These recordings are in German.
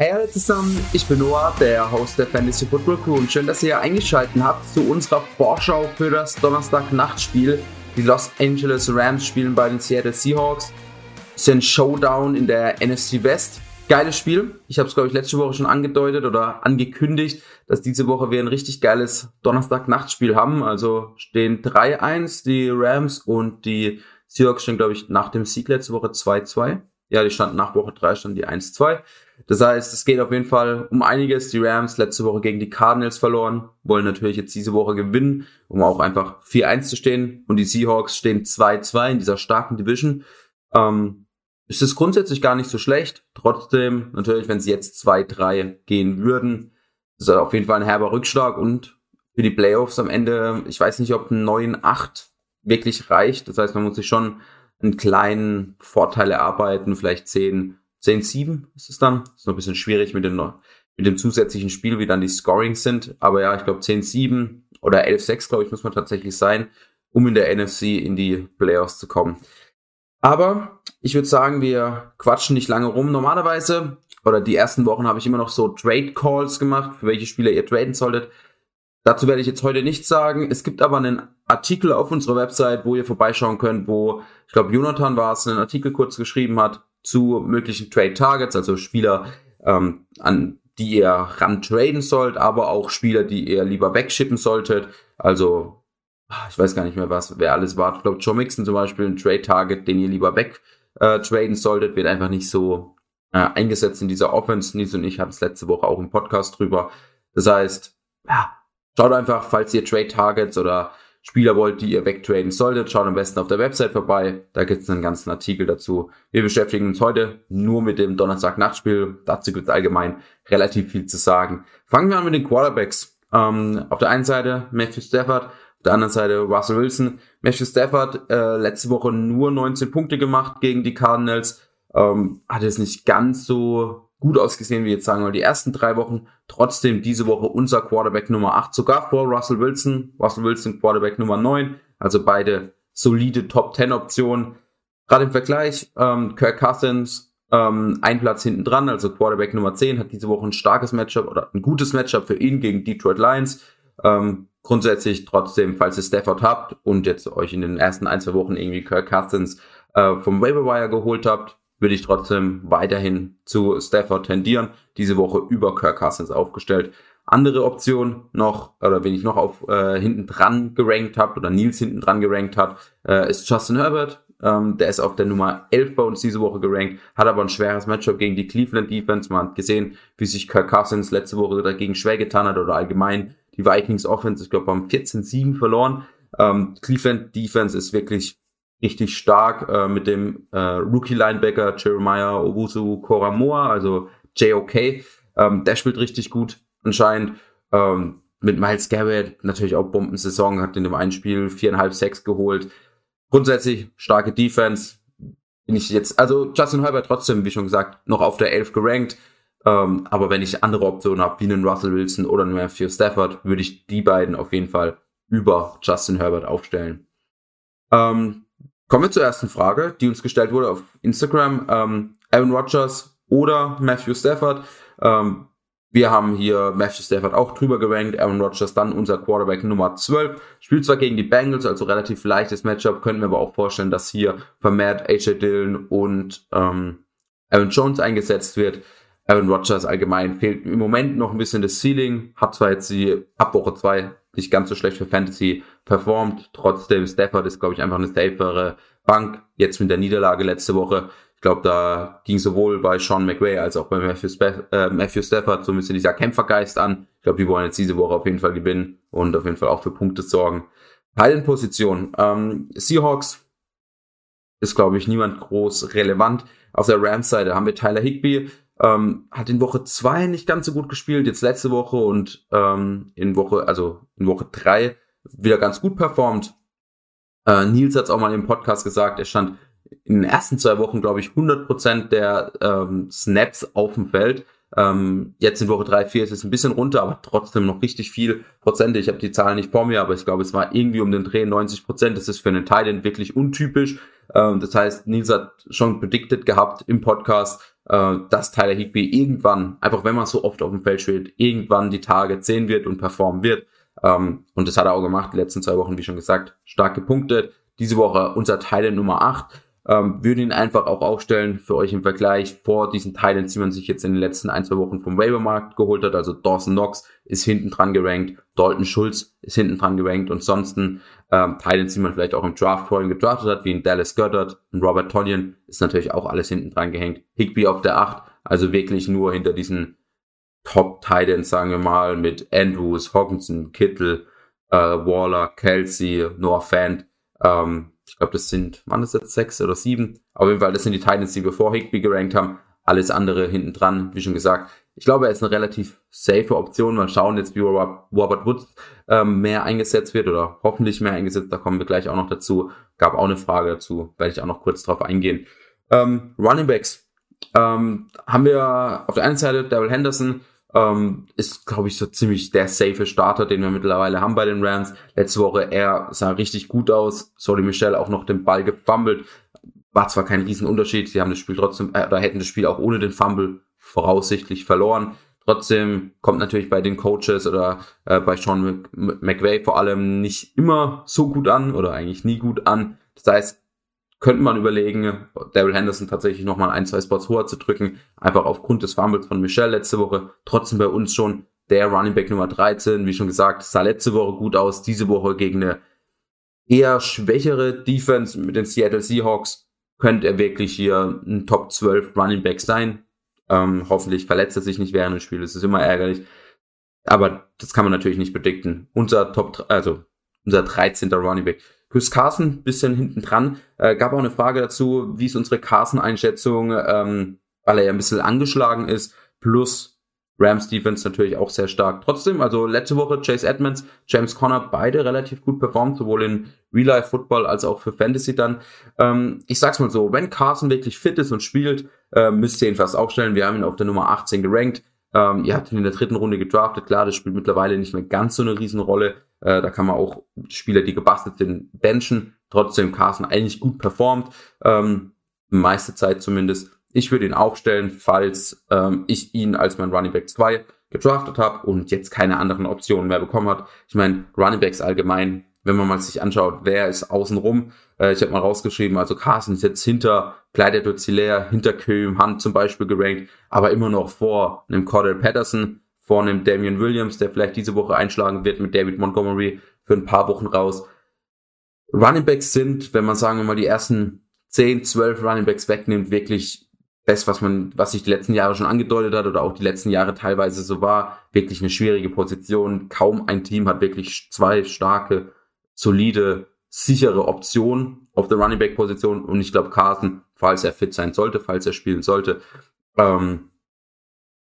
Hey alle zusammen, ich bin Noah, der Host der Fantasy Football Crew und schön, dass ihr eingeschaltet habt zu unserer Vorschau für das Donnerstag-Nachtspiel. Die Los Angeles Rams spielen bei den Seattle Seahawks. Es ist ein Showdown in der NFC West. Geiles Spiel. Ich habe es, glaube ich, letzte Woche schon angedeutet oder angekündigt, dass diese Woche wir ein richtig geiles Donnerstag-Nachtspiel haben. Also stehen 3-1 die Rams und die Seahawks stehen, glaube ich, nach dem Sieg letzte Woche 2-2. Ja, die standen nach Woche 3 standen die 1-2. Das heißt, es geht auf jeden Fall um einiges. Die Rams letzte Woche gegen die Cardinals verloren, wollen natürlich jetzt diese Woche gewinnen, um auch einfach 4-1 zu stehen. Und die Seahawks stehen 2-2 in dieser starken Division. Ähm, ist es grundsätzlich gar nicht so schlecht. Trotzdem, natürlich, wenn sie jetzt 2-3 gehen würden, ist das auf jeden Fall ein herber Rückschlag. Und für die Playoffs am Ende, ich weiß nicht, ob ein 9-8 wirklich reicht. Das heißt, man muss sich schon einen kleinen Vorteil erarbeiten, vielleicht 10 10-7 ist es dann. Ist noch ein bisschen schwierig mit dem, mit dem zusätzlichen Spiel, wie dann die Scorings sind. Aber ja, ich glaube 10-7 oder 11-6, glaube ich, muss man tatsächlich sein, um in der NFC in die Playoffs zu kommen. Aber ich würde sagen, wir quatschen nicht lange rum. Normalerweise, oder die ersten Wochen habe ich immer noch so Trade Calls gemacht, für welche Spieler ihr traden solltet. Dazu werde ich jetzt heute nichts sagen. Es gibt aber einen Artikel auf unserer Website, wo ihr vorbeischauen könnt, wo, ich glaube, Jonathan war es, einen Artikel kurz geschrieben hat, zu möglichen Trade Targets, also Spieler, ähm, an die ihr ran traden sollt, aber auch Spieler, die ihr lieber wegschippen solltet. Also, ich weiß gar nicht mehr, was, wer alles war. Ich glaube, Joe Mixon zum Beispiel, ein Trade Target, den ihr lieber weg äh, traden solltet, wird einfach nicht so äh, eingesetzt in dieser Offense. Nies und ich hatten es letzte Woche auch im Podcast drüber. Das heißt, ja, schaut einfach, falls ihr Trade Targets oder Spieler wollt, die ihr wegtraden solltet, schaut am besten auf der Website vorbei. Da gibt es einen ganzen Artikel dazu. Wir beschäftigen uns heute nur mit dem Donnerstag-Nachtspiel. Dazu gibt es allgemein relativ viel zu sagen. Fangen wir an mit den Quarterbacks. Ähm, auf der einen Seite Matthew Stafford, auf der anderen Seite Russell Wilson. Matthew Stafford äh, letzte Woche nur 19 Punkte gemacht gegen die Cardinals. Ähm, hat es nicht ganz so gut ausgesehen, wie jetzt sagen wir die ersten drei Wochen. Trotzdem diese Woche unser Quarterback Nummer 8, sogar vor Russell Wilson. Russell Wilson Quarterback Nummer 9. Also beide solide Top 10 Optionen. Gerade im Vergleich, ähm, Kirk Cousins, ähm, ein Platz hinten dran, also Quarterback Nummer 10, hat diese Woche ein starkes Matchup oder ein gutes Matchup für ihn gegen Detroit Lions. Ähm, grundsätzlich trotzdem, falls ihr Stafford habt und jetzt euch in den ersten ein, zwei Wochen irgendwie Kirk Cousins äh, vom Waiver Wire geholt habt, würde ich trotzdem weiterhin zu Stafford tendieren. Diese Woche über Kirk Cousins aufgestellt. Andere Option noch, oder wen ich noch auf äh, hinten dran gerankt habe, oder Nils hinten dran gerankt hat, äh, ist Justin Herbert. Ähm, der ist auf der Nummer 11 bei uns diese Woche gerankt, hat aber ein schweres Matchup gegen die Cleveland Defense. Man hat gesehen, wie sich Kirk Cousins letzte Woche dagegen schwer getan hat, oder allgemein die Vikings Offense, ich glaube, haben 14-7 verloren. Ähm, Cleveland Defense ist wirklich richtig stark äh, mit dem äh, Rookie-Linebacker Jeremiah Owusu Koramoa, also JOK. Ähm, der spielt richtig gut anscheinend. Ähm, mit Miles Garrett natürlich auch Bombensaison, hat in dem einen Spiel viereinhalb, sechs geholt. Grundsätzlich starke Defense. Bin ich jetzt, also Justin Herbert trotzdem, wie schon gesagt, noch auf der 11 gerankt. Ähm, aber wenn ich andere Optionen habe, wie einen Russell Wilson oder einen Matthew Stafford, würde ich die beiden auf jeden Fall über Justin Herbert aufstellen. Ähm, Kommen wir zur ersten Frage, die uns gestellt wurde auf Instagram. Ähm, Aaron Rodgers oder Matthew Stafford. Ähm, wir haben hier Matthew Stafford auch drüber gerankt. Aaron Rodgers dann unser Quarterback Nummer 12. Spielt zwar gegen die Bengals, also relativ leichtes Matchup. Können wir aber auch vorstellen, dass hier vermehrt AJ Dillon und ähm, Aaron Jones eingesetzt wird. Aaron Rodgers allgemein fehlt im Moment noch ein bisschen das Ceiling. Hat zwar jetzt die ab Woche 2 nicht ganz so schlecht für Fantasy performt. Trotzdem, Stafford ist, glaube ich, einfach eine safere Bank. Jetzt mit der Niederlage letzte Woche. Ich glaube, da ging sowohl bei Sean McVay als auch bei Matthew, Spe äh, Matthew Stafford so ein bisschen dieser Kämpfergeist an. Ich glaube, die wollen jetzt diese Woche auf jeden Fall gewinnen und auf jeden Fall auch für Punkte sorgen. Heilenposition. Ähm, Seahawks ist, glaube ich, niemand groß relevant. Auf der Rams-Seite haben wir Tyler Higby, ähm, hat in Woche zwei nicht ganz so gut gespielt, jetzt letzte Woche und ähm, in Woche, also in Woche drei wieder ganz gut performt. Äh, Nils hat es auch mal im Podcast gesagt, er stand in den ersten zwei Wochen, glaube ich, 100% der ähm, Snaps auf dem Feld. Ähm, jetzt in Woche 3, 4 ist es ein bisschen runter, aber trotzdem noch richtig viel Prozente. Ich habe die Zahlen nicht vor mir, aber ich glaube, es war irgendwie um den Dreh 90 Prozent. Das ist für einen Titan wirklich untypisch. Ähm, das heißt, Nils hat schon predicted gehabt im Podcast, äh, dass Tyler Higby irgendwann, einfach wenn man so oft auf dem Feld spielt, irgendwann die Tage sehen wird und performen wird. Ähm, und das hat er auch gemacht, die letzten zwei Wochen, wie schon gesagt, stark gepunktet. Diese Woche unser Teil Nummer 8. Ähm, würde ihn einfach auch aufstellen für euch im Vergleich vor diesen Teilen, die man sich jetzt in den letzten ein, zwei Wochen vom Waivermarkt geholt hat. Also Dawson Knox ist hinten dran gerankt, Dalton Schulz ist hinten dran gerankt und sonst ähm, Titans, die man vielleicht auch im Draft vorhin gedraftet hat, wie ein Dallas Goddard, ein Robert Tonyan, ist natürlich auch alles hinten dran gehängt. Higby auf der 8, also wirklich nur hinter diesen Top Titans, sagen wir mal, mit Andrews, Hawkinson, Kittle, äh, Waller, Kelsey, Noah Fant, ähm, ich glaube, das sind, waren das jetzt sechs oder sieben? Auf jeden Fall, das sind die Titans, die wir vor Higby gerankt haben. Alles andere hinten dran, wie schon gesagt. Ich glaube, er ist eine relativ safe Option. Mal schauen jetzt, wie Robert Woods ähm, mehr eingesetzt wird oder hoffentlich mehr eingesetzt. Da kommen wir gleich auch noch dazu. Gab auch eine Frage dazu, werde ich auch noch kurz drauf eingehen. Ähm, Running Backs ähm, haben wir auf der einen Seite Daryl Henderson, ähm, ist, glaube ich, so ziemlich der safe Starter, den wir mittlerweile haben bei den Rams. Letzte Woche, er sah richtig gut aus. Sorry, Michel auch noch den Ball gefummelt. War zwar kein Riesenunterschied, sie haben das Spiel trotzdem, äh, oder hätten das Spiel auch ohne den Fumble voraussichtlich verloren. Trotzdem kommt natürlich bei den Coaches oder äh, bei Sean McVay vor allem nicht immer so gut an oder eigentlich nie gut an. Das heißt, könnte man überlegen, Daryl Henderson tatsächlich nochmal ein, zwei Spots höher zu drücken, einfach aufgrund des Fumbles von Michelle letzte Woche. Trotzdem bei uns schon der Running Back Nummer 13, wie schon gesagt, sah letzte Woche gut aus, diese Woche gegen eine eher schwächere Defense mit den Seattle Seahawks könnte er wirklich hier ein Top 12 Running Back sein. Ähm, hoffentlich verletzt er sich nicht während des Spiels, das ist immer ärgerlich. Aber das kann man natürlich nicht bedikten. Unser Top, also unser 13. Running Back. Chris Carson, bisschen hinten dran. Äh, gab auch eine Frage dazu, wie ist unsere Carson-Einschätzung, ähm, weil er ja ein bisschen angeschlagen ist, plus Rams Defense natürlich auch sehr stark. Trotzdem, also letzte Woche Chase Edmonds, James Conner, beide relativ gut performt, sowohl in Real-Life Football als auch für Fantasy dann. Ähm, ich sag's mal so, wenn Carson wirklich fit ist und spielt, äh, müsst ihr ihn fast aufstellen. Wir haben ihn auf der Nummer 18 gerankt. Ähm, ihr habt ihn in der dritten Runde gedraftet. Klar, das spielt mittlerweile nicht mehr ganz so eine Riesenrolle. Äh, da kann man auch Spieler, die gebastelt sind, benchen. Trotzdem Carson eigentlich gut performt. Ähm, meiste Zeit zumindest. Ich würde ihn aufstellen, falls ähm, ich ihn als mein Running Back 2 gedraftet habe und jetzt keine anderen Optionen mehr bekommen hat. Ich meine, Running Backs allgemein, wenn man mal sich anschaut, wer ist außenrum. Äh, ich habe mal rausgeschrieben, also Carson ist jetzt hinter Clyde Dozilea, hinter Köhm Hunt zum Beispiel gerankt, aber immer noch vor einem Cordell Patterson, vor einem Damian Williams, der vielleicht diese Woche einschlagen wird mit David Montgomery für ein paar Wochen raus. Running Backs sind, wenn man sagen wir mal die ersten 10, 12 Running Backs wegnimmt, wirklich das, was man, was sich die letzten Jahre schon angedeutet hat oder auch die letzten Jahre teilweise so war, wirklich eine schwierige Position. Kaum ein Team hat wirklich zwei starke, solide, sichere Optionen auf der Running Back Position und ich glaube Carson, falls er fit sein sollte, falls er spielen sollte, ähm,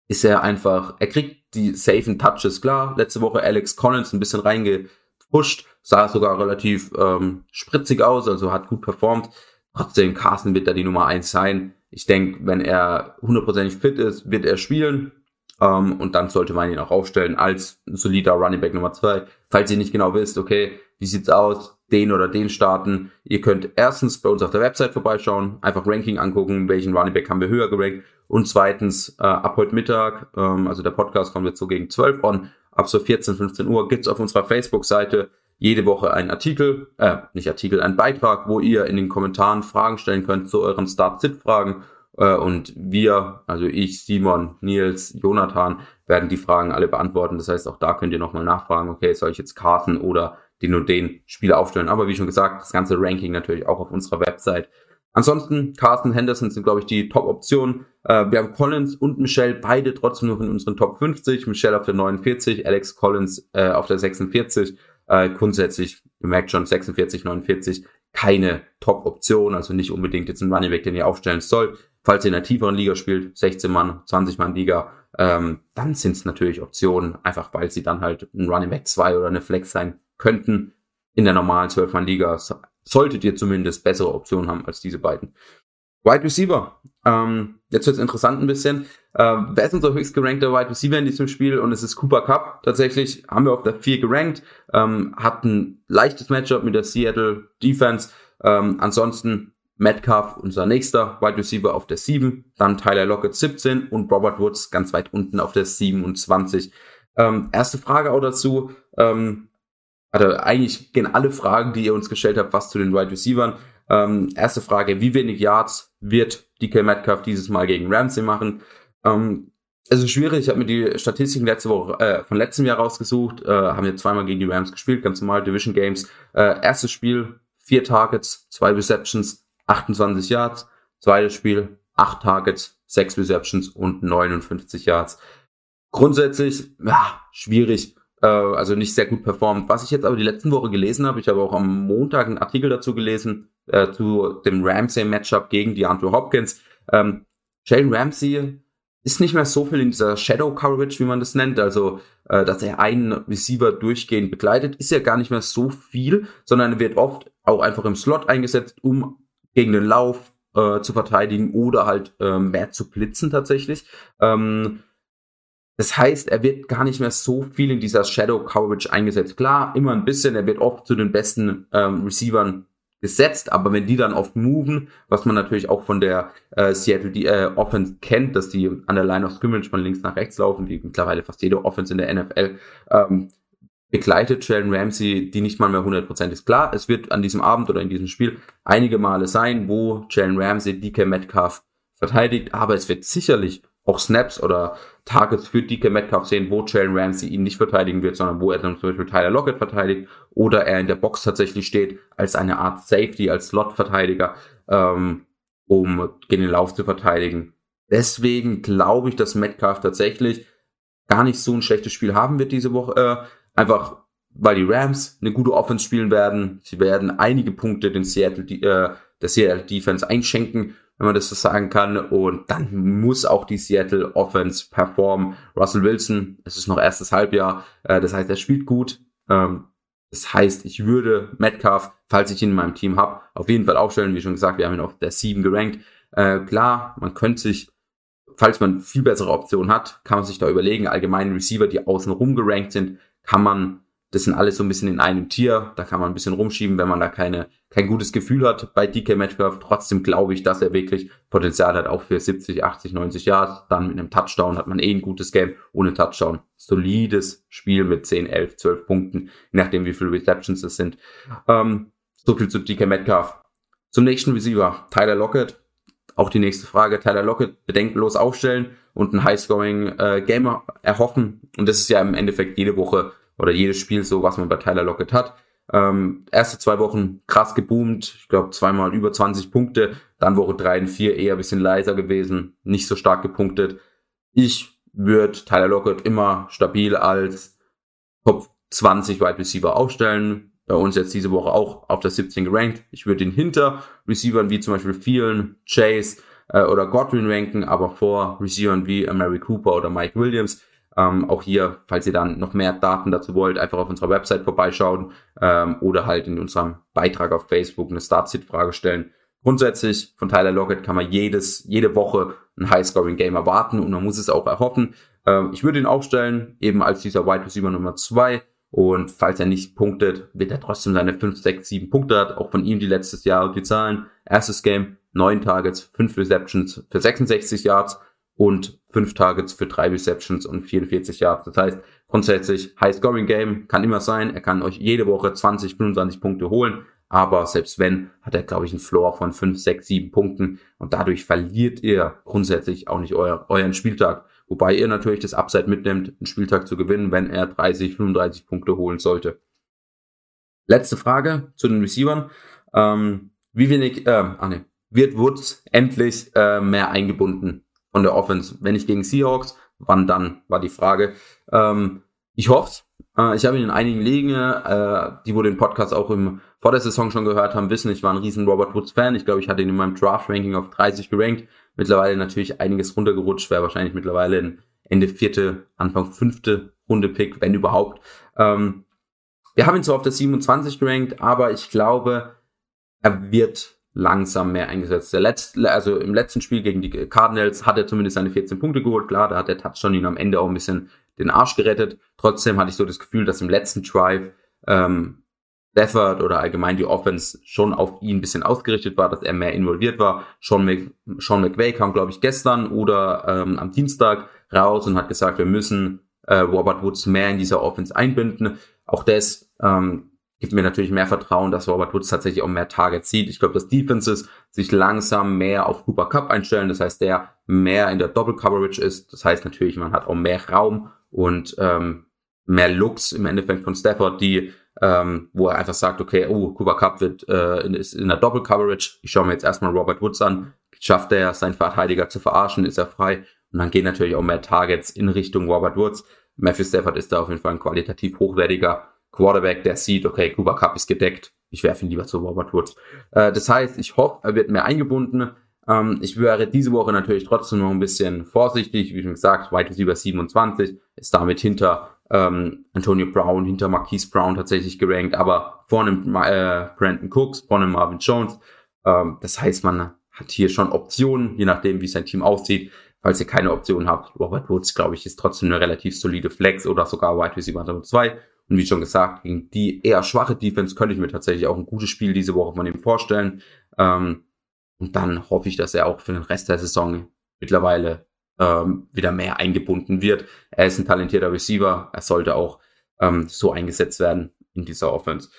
ist er einfach, er kriegt die safen Touches, klar. Letzte Woche Alex Collins ein bisschen reingepusht, sah sogar relativ ähm, spritzig aus, also hat gut performt. Trotzdem, Carson wird da die Nummer eins sein ich denke, wenn er hundertprozentig fit ist, wird er spielen. Ähm, und dann sollte man ihn auch aufstellen als solider Running Back Nummer zwei. Falls ihr nicht genau wisst, okay, wie sieht's aus, den oder den starten. Ihr könnt erstens bei uns auf der Website vorbeischauen, einfach Ranking angucken, welchen Running Back haben wir höher gerankt. Und zweitens, äh, ab heute Mittag, ähm, also der Podcast kommt jetzt so gegen 12 on, ab so 14, 15 Uhr gibt's auf unserer Facebook-Seite jede Woche einen Artikel, äh, nicht Artikel, einen Beitrag, wo ihr in den Kommentaren Fragen stellen könnt zu euren Start-Sit-Fragen. Äh, und wir, also ich, Simon, Nils, Jonathan, werden die Fragen alle beantworten. Das heißt, auch da könnt ihr nochmal nachfragen, okay, soll ich jetzt Karten oder den und den Spieler aufstellen? Aber wie schon gesagt, das ganze Ranking natürlich auch auf unserer Website. Ansonsten, Carsten Henderson sind, glaube ich, die Top-Optionen. Äh, wir haben Collins und Michelle, beide trotzdem noch in unseren Top 50. Michelle auf der 49, Alex Collins äh, auf der 46. Äh, grundsätzlich, ihr merkt schon, 46, 49, keine Top-Option, also nicht unbedingt jetzt ein Running Back, den ihr aufstellen sollt. Falls ihr in einer tieferen Liga spielt, 16 Mann, 20 Mann Liga, ähm, dann sind es natürlich Optionen, einfach weil sie dann halt ein Running Back 2 oder eine Flex sein könnten. In der normalen 12 Mann Liga solltet ihr zumindest bessere Optionen haben als diese beiden. Wide Receiver. Ähm, jetzt wird's interessant ein bisschen. Äh, wer ist unser höchst gerankter Wide Receiver in diesem Spiel? Und es ist Cooper Cup. Tatsächlich haben wir auf der 4 gerankt. Ähm, hat ein leichtes Matchup mit der Seattle Defense. Ähm, ansonsten Metcalf, unser nächster Wide Receiver auf der 7, dann Tyler Lockett 17 und Robert Woods ganz weit unten auf der 27. Ähm, erste Frage auch dazu. Ähm, also eigentlich gehen alle Fragen, die ihr uns gestellt habt, was zu den Wide Receivers. Ähm, erste Frage, wie wenig Yards wird DK Metcalf dieses Mal gegen Ramsey machen? Ähm, es ist schwierig, ich habe mir die Statistiken letzte Woche äh, von letztem Jahr rausgesucht, äh, haben wir zweimal gegen die Rams gespielt, ganz normal Division Games. Äh, erstes Spiel, vier Targets, zwei Receptions, 28 Yards. Zweites Spiel, acht Targets, sechs Receptions und 59 Yards. Grundsätzlich, ja, schwierig, äh, also nicht sehr gut performt. Was ich jetzt aber die letzten Woche gelesen habe, ich habe auch am Montag einen Artikel dazu gelesen, äh, zu dem Ramsey-Matchup gegen die Andrew Hopkins. Ähm, Jalen Ramsey ist nicht mehr so viel in dieser Shadow Coverage, wie man das nennt, also äh, dass er einen Receiver durchgehend begleitet, ist ja gar nicht mehr so viel, sondern er wird oft auch einfach im Slot eingesetzt, um gegen den Lauf äh, zu verteidigen oder halt äh, mehr zu blitzen tatsächlich. Ähm, das heißt, er wird gar nicht mehr so viel in dieser Shadow Coverage eingesetzt. Klar, immer ein bisschen, er wird oft zu den besten ähm, Receivern gesetzt, aber wenn die dann oft moven, was man natürlich auch von der äh, Seattle die, äh, Offense kennt, dass die an der Line of Scrimmage von links nach rechts laufen, wie mittlerweile fast jede Offense in der NFL, ähm, begleitet Jalen Ramsey, die nicht mal mehr 100% ist. Klar, es wird an diesem Abend oder in diesem Spiel einige Male sein, wo Jalen Ramsey DK Metcalf verteidigt, aber es wird sicherlich auch Snaps oder Targets für DK Metcalf sehen, wo Jalen Ramsey ihn nicht verteidigen wird, sondern wo er dann zum Beispiel Tyler Lockett verteidigt oder er in der Box tatsächlich steht als eine Art Safety, als Slot-Verteidiger, ähm, um gegen den Lauf zu verteidigen. Deswegen glaube ich, dass Metcalf tatsächlich gar nicht so ein schlechtes Spiel haben wird diese Woche. Äh, einfach weil die Rams eine gute Offense spielen werden. Sie werden einige Punkte den Seattle, äh, der Seattle Defense einschenken wenn man das so sagen kann. Und dann muss auch die Seattle Offense performen. Russell Wilson, es ist noch erstes Halbjahr, äh, das heißt, er spielt gut. Ähm, das heißt, ich würde Metcalf, falls ich ihn in meinem Team habe, auf jeden Fall aufstellen. Wie schon gesagt, wir haben ihn auf der 7 gerankt. Äh, klar, man könnte sich, falls man viel bessere Optionen hat, kann man sich da überlegen, allgemeine Receiver, die außenrum gerankt sind, kann man das sind alles so ein bisschen in einem Tier. Da kann man ein bisschen rumschieben, wenn man da keine, kein gutes Gefühl hat bei DK Metcalf. Trotzdem glaube ich, dass er wirklich Potenzial hat, auch für 70, 80, 90 Jahre. Dann mit einem Touchdown hat man eh ein gutes Game. Ohne Touchdown. Solides Spiel mit 10, 11, 12 Punkten. Je nachdem, wie viele Receptions es sind. Ähm, so viel zu DK Metcalf. Zum nächsten Receiver. Tyler Lockett. Auch die nächste Frage. Tyler Lockett bedenkenlos aufstellen und ein High-Scoring äh, Gamer erhoffen. Und das ist ja im Endeffekt jede Woche oder jedes Spiel so, was man bei Tyler Lockett hat. Ähm, erste zwei Wochen krass geboomt, ich glaube zweimal über 20 Punkte, dann Woche drei und vier eher ein bisschen leiser gewesen, nicht so stark gepunktet. Ich würde Tyler Lockett immer stabil als Top 20 Wide Receiver aufstellen. Bei uns jetzt diese Woche auch auf der 17 gerankt. Ich würde ihn hinter Receivern wie zum Beispiel Thielen, Chase äh, oder Godwin ranken, aber vor Receivern wie Mary Cooper oder Mike Williams. Ähm, auch hier, falls ihr dann noch mehr Daten dazu wollt, einfach auf unserer Website vorbeischauen ähm, oder halt in unserem Beitrag auf Facebook eine Start-Sit-Frage stellen. Grundsätzlich von Tyler Lockett kann man jedes, jede Woche ein High-Scoring-Game erwarten und man muss es auch erhoffen. Ähm, ich würde ihn aufstellen, eben als dieser Wide Receiver Nummer zwei Und falls er nicht punktet, wird er trotzdem seine 5, 6, 7 Punkte hat. Auch von ihm die letztes Jahr die Zahlen. Erstes Game, 9 Targets, 5 Receptions für 66 Yards und fünf Targets für drei Receptions und 44 Yards. Das heißt, grundsätzlich High-Scoring-Game kann immer sein. Er kann euch jede Woche 20, 25 Punkte holen. Aber selbst wenn, hat er, glaube ich, einen Floor von 5, 6, 7 Punkten. Und dadurch verliert ihr grundsätzlich auch nicht euer, euren Spieltag. Wobei ihr natürlich das Upside mitnimmt, einen Spieltag zu gewinnen, wenn er 30, 35 Punkte holen sollte. Letzte Frage zu den Receivern. Ähm, wie wenig, äh, ah ne, wird Woods endlich äh, mehr eingebunden von der Offense. Wenn nicht gegen Seahawks, wann dann, war die Frage. Ähm, ich hoffe äh, Ich habe ihn in einigen Ligen, äh, die wo den Podcast auch im, vor der Saison schon gehört haben, wissen, ich war ein riesen Robert Woods Fan. Ich glaube, ich hatte ihn in meinem Draft-Ranking auf 30 gerankt. Mittlerweile natürlich einiges runtergerutscht, wäre wahrscheinlich mittlerweile ein Ende vierte, Anfang fünfte Runde Pick, wenn überhaupt. Ähm, wir haben ihn zwar auf der 27 gerankt, aber ich glaube, er wird langsam mehr eingesetzt. Der letzte, also im letzten Spiel gegen die Cardinals hat er zumindest seine 14 Punkte geholt. Klar, da hat der Touchdown ihn am Ende auch ein bisschen den Arsch gerettet. Trotzdem hatte ich so das Gefühl, dass im letzten Drive ähm, Stafford oder allgemein die Offense schon auf ihn ein bisschen ausgerichtet war, dass er mehr involviert war. Sean, Mc, Sean McVay kam, glaube ich, gestern oder ähm, am Dienstag raus und hat gesagt, wir müssen äh, Robert Woods mehr in dieser Offense einbinden. Auch das ähm, gibt mir natürlich mehr Vertrauen, dass Robert Woods tatsächlich auch mehr Targets sieht. Ich glaube, dass Defenses sich langsam mehr auf Cooper Cup einstellen. Das heißt, der mehr in der Double Coverage ist. Das heißt natürlich, man hat auch mehr Raum und ähm, mehr Looks im Endeffekt von Stafford, die ähm, wo er einfach sagt, okay, oh, Cooper Cup wird äh, ist in der Double Coverage. Ich schaue mir jetzt erstmal Robert Woods an. Schafft er, seinen Verteidiger zu verarschen, ist er frei. Und dann gehen natürlich auch mehr Targets in Richtung Robert Woods. Matthew Stafford ist da auf jeden Fall ein qualitativ hochwertiger Quarterback, der sieht, okay, Cooper Cup ist gedeckt. Ich werfe ihn lieber zu Robert Woods. Äh, das heißt, ich hoffe, er wird mehr eingebunden. Ähm, ich wäre diese Woche natürlich trotzdem noch ein bisschen vorsichtig. Wie schon gesagt, Wide Receiver 27 ist damit hinter ähm, Antonio Brown hinter Marquise Brown tatsächlich gerankt, aber vorne äh, Brandon Cooks, vorne Marvin Jones. Ähm, das heißt, man hat hier schon Optionen, je nachdem, wie sein Team aussieht. Falls ihr keine Optionen habt, Robert Woods, glaube ich, ist trotzdem eine relativ solide Flex oder sogar Wide Receiver Nummer 2. Und wie schon gesagt, gegen die eher schwache Defense könnte ich mir tatsächlich auch ein gutes Spiel diese Woche von ihm vorstellen. Ähm, und dann hoffe ich, dass er auch für den Rest der Saison mittlerweile ähm, wieder mehr eingebunden wird. Er ist ein talentierter Receiver. Er sollte auch ähm, so eingesetzt werden in dieser Offense.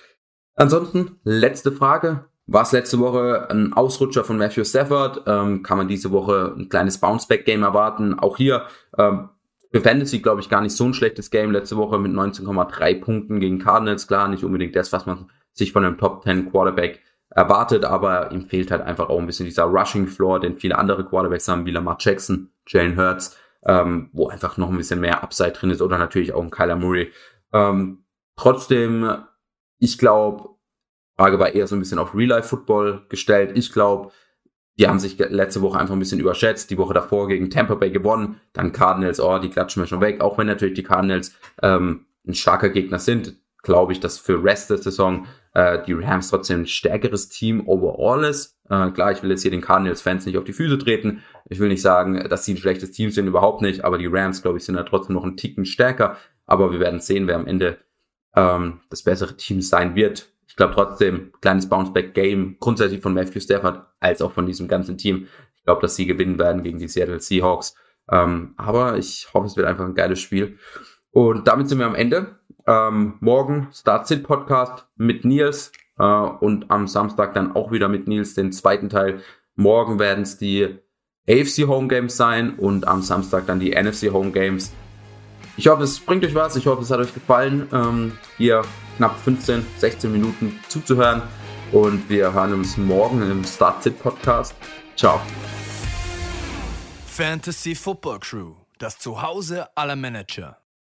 Ansonsten, letzte Frage. War es letzte Woche ein Ausrutscher von Matthew Stafford? Ähm, kann man diese Woche ein kleines Bounceback-Game erwarten? Auch hier ähm, für Fantasy, glaube ich, gar nicht so ein schlechtes Game letzte Woche mit 19,3 Punkten gegen Cardinals. Klar, nicht unbedingt das, was man sich von einem Top 10 Quarterback erwartet, aber ihm fehlt halt einfach auch ein bisschen dieser Rushing Floor, den viele andere Quarterbacks haben, wie Lamar Jackson, Jalen Hurts, ähm, wo einfach noch ein bisschen mehr Upside drin ist oder natürlich auch ein Kyler Murray. Ähm, trotzdem, ich glaube, Frage war eher so ein bisschen auf Real-Life-Football gestellt. Ich glaube, die haben sich letzte Woche einfach ein bisschen überschätzt. Die Woche davor gegen Tampa Bay gewonnen. Dann Cardinals, oh, die klatschen wir schon weg. Auch wenn natürlich die Cardinals ähm, ein starker Gegner sind, glaube ich, dass für Rest der Saison äh, die Rams trotzdem ein stärkeres Team overall ist. Äh, klar, ich will jetzt hier den Cardinals-Fans nicht auf die Füße treten. Ich will nicht sagen, dass sie ein schlechtes Team sind, überhaupt nicht. Aber die Rams, glaube ich, sind da trotzdem noch einen Ticken stärker. Aber wir werden sehen, wer am Ende ähm, das bessere Team sein wird. Ich glaube trotzdem, kleines Bounceback-Game, grundsätzlich von Matthew Stafford, als auch von diesem ganzen Team. Ich glaube, dass sie gewinnen werden gegen die Seattle Seahawks. Ähm, aber ich hoffe, es wird einfach ein geiles Spiel. Und damit sind wir am Ende. Ähm, morgen Start-Sit Podcast mit Nils äh, und am Samstag dann auch wieder mit Nils den zweiten Teil. Morgen werden es die AFC Home Games sein und am Samstag dann die NFC Home Games. Ich hoffe, es bringt euch was. Ich hoffe, es hat euch gefallen, ähm, hier knapp 15, 16 Minuten zuzuhören. Und wir hören uns morgen im Start-Sit Podcast. Ciao. Fantasy Football Crew, das Zuhause aller Manager.